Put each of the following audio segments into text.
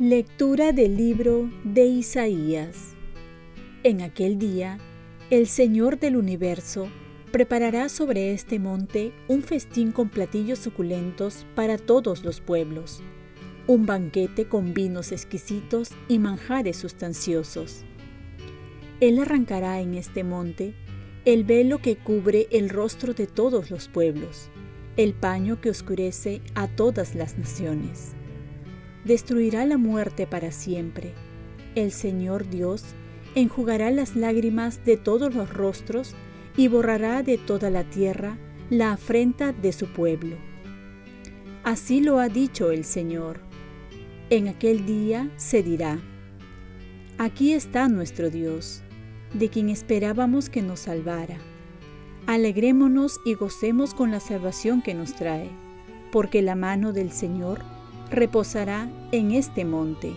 Lectura del libro de Isaías. En aquel día, el Señor del universo preparará sobre este monte un festín con platillos suculentos para todos los pueblos, un banquete con vinos exquisitos y manjares sustanciosos. Él arrancará en este monte el velo que cubre el rostro de todos los pueblos, el paño que oscurece a todas las naciones destruirá la muerte para siempre. El Señor Dios enjugará las lágrimas de todos los rostros y borrará de toda la tierra la afrenta de su pueblo. Así lo ha dicho el Señor. En aquel día se dirá, Aquí está nuestro Dios, de quien esperábamos que nos salvara. Alegrémonos y gocemos con la salvación que nos trae, porque la mano del Señor reposará en este monte.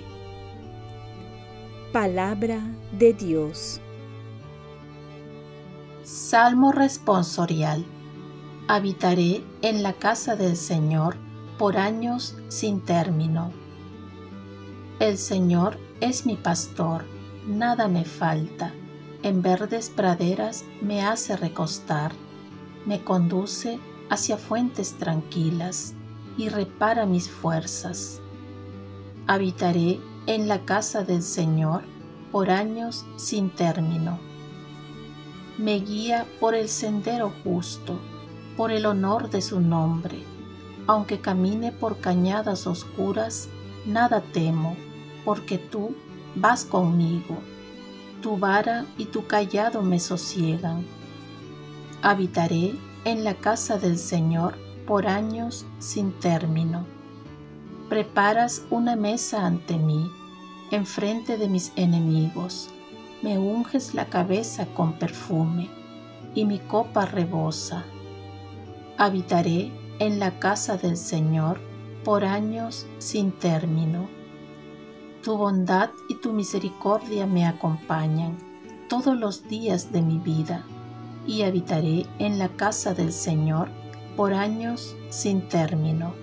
Palabra de Dios. Salmo responsorial. Habitaré en la casa del Señor por años sin término. El Señor es mi pastor, nada me falta. En verdes praderas me hace recostar, me conduce hacia fuentes tranquilas y repara mis fuerzas. Habitaré en la casa del Señor por años sin término. Me guía por el sendero justo, por el honor de su nombre. Aunque camine por cañadas oscuras, nada temo, porque tú vas conmigo. Tu vara y tu callado me sosiegan. Habitaré en la casa del Señor por años sin término. Preparas una mesa ante mí, enfrente de mis enemigos. Me unges la cabeza con perfume, y mi copa rebosa. Habitaré en la casa del Señor por años sin término. Tu bondad y tu misericordia me acompañan todos los días de mi vida, y habitaré en la casa del Señor por años sin término.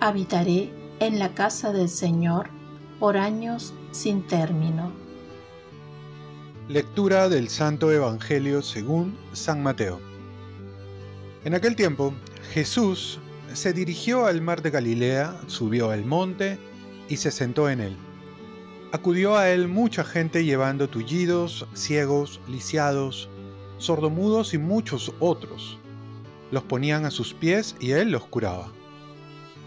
Habitaré en la casa del Señor por años sin término. Lectura del Santo Evangelio según San Mateo. En aquel tiempo, Jesús se dirigió al mar de Galilea, subió al monte y se sentó en él. Acudió a él mucha gente llevando tullidos, ciegos, lisiados, sordomudos y muchos otros los ponían a sus pies y él los curaba.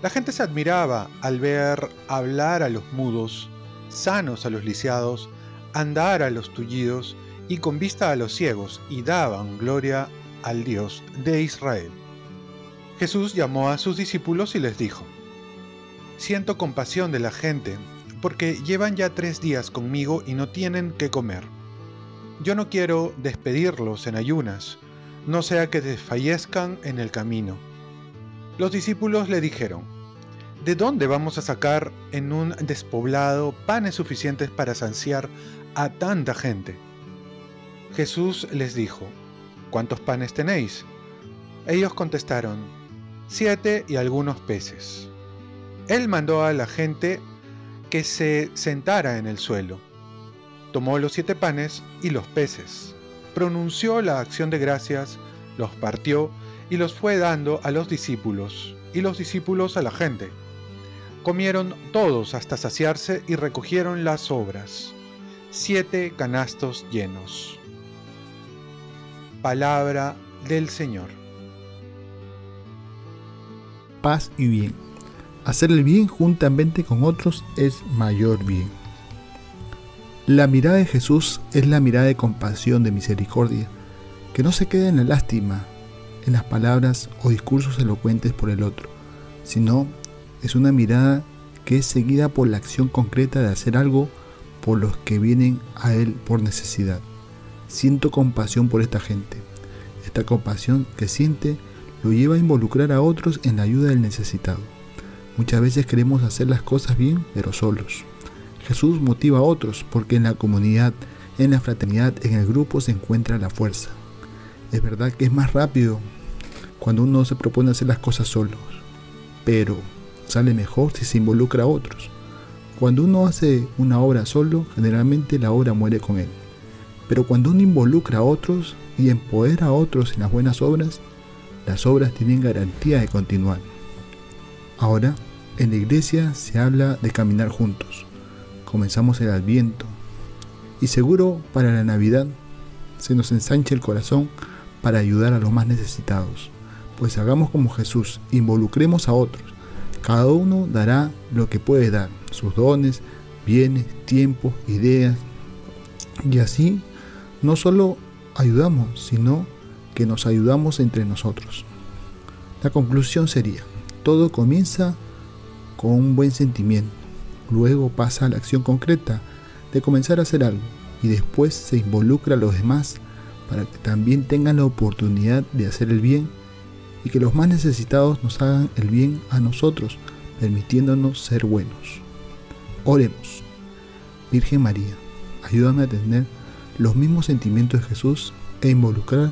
La gente se admiraba al ver hablar a los mudos, sanos a los lisiados, andar a los tullidos y con vista a los ciegos, y daban gloria al Dios de Israel. Jesús llamó a sus discípulos y les dijo, Siento compasión de la gente, porque llevan ya tres días conmigo y no tienen que comer. Yo no quiero despedirlos en ayunas, no sea que desfallezcan en el camino. Los discípulos le dijeron, ¿de dónde vamos a sacar en un despoblado panes suficientes para saciar a tanta gente? Jesús les dijo, ¿cuántos panes tenéis? Ellos contestaron, siete y algunos peces. Él mandó a la gente que se sentara en el suelo. Tomó los siete panes y los peces pronunció la acción de gracias, los partió y los fue dando a los discípulos, y los discípulos a la gente. Comieron todos hasta saciarse y recogieron las obras, siete canastos llenos. Palabra del Señor. Paz y bien. Hacer el bien juntamente con otros es mayor bien. La mirada de Jesús es la mirada de compasión, de misericordia, que no se queda en la lástima, en las palabras o discursos elocuentes por el otro, sino es una mirada que es seguida por la acción concreta de hacer algo por los que vienen a Él por necesidad. Siento compasión por esta gente. Esta compasión que siente lo lleva a involucrar a otros en la ayuda del necesitado. Muchas veces queremos hacer las cosas bien, pero solos. Jesús motiva a otros porque en la comunidad, en la fraternidad, en el grupo se encuentra la fuerza. Es verdad que es más rápido cuando uno se propone hacer las cosas solos, pero sale mejor si se involucra a otros. Cuando uno hace una obra solo, generalmente la obra muere con él. Pero cuando uno involucra a otros y empodera a otros en las buenas obras, las obras tienen garantía de continuar. Ahora, en la iglesia se habla de caminar juntos. Comenzamos el adviento. Y seguro para la Navidad se nos ensancha el corazón para ayudar a los más necesitados. Pues hagamos como Jesús, involucremos a otros. Cada uno dará lo que puede dar, sus dones, bienes, tiempo, ideas. Y así no solo ayudamos, sino que nos ayudamos entre nosotros. La conclusión sería, todo comienza con un buen sentimiento, luego pasa a la acción concreta de comenzar a hacer algo y después se involucra a los demás para que también tengan la oportunidad de hacer el bien y que los más necesitados nos hagan el bien a nosotros, permitiéndonos ser buenos. Oremos. Virgen María, ayúdame a tener los mismos sentimientos de Jesús e involucrar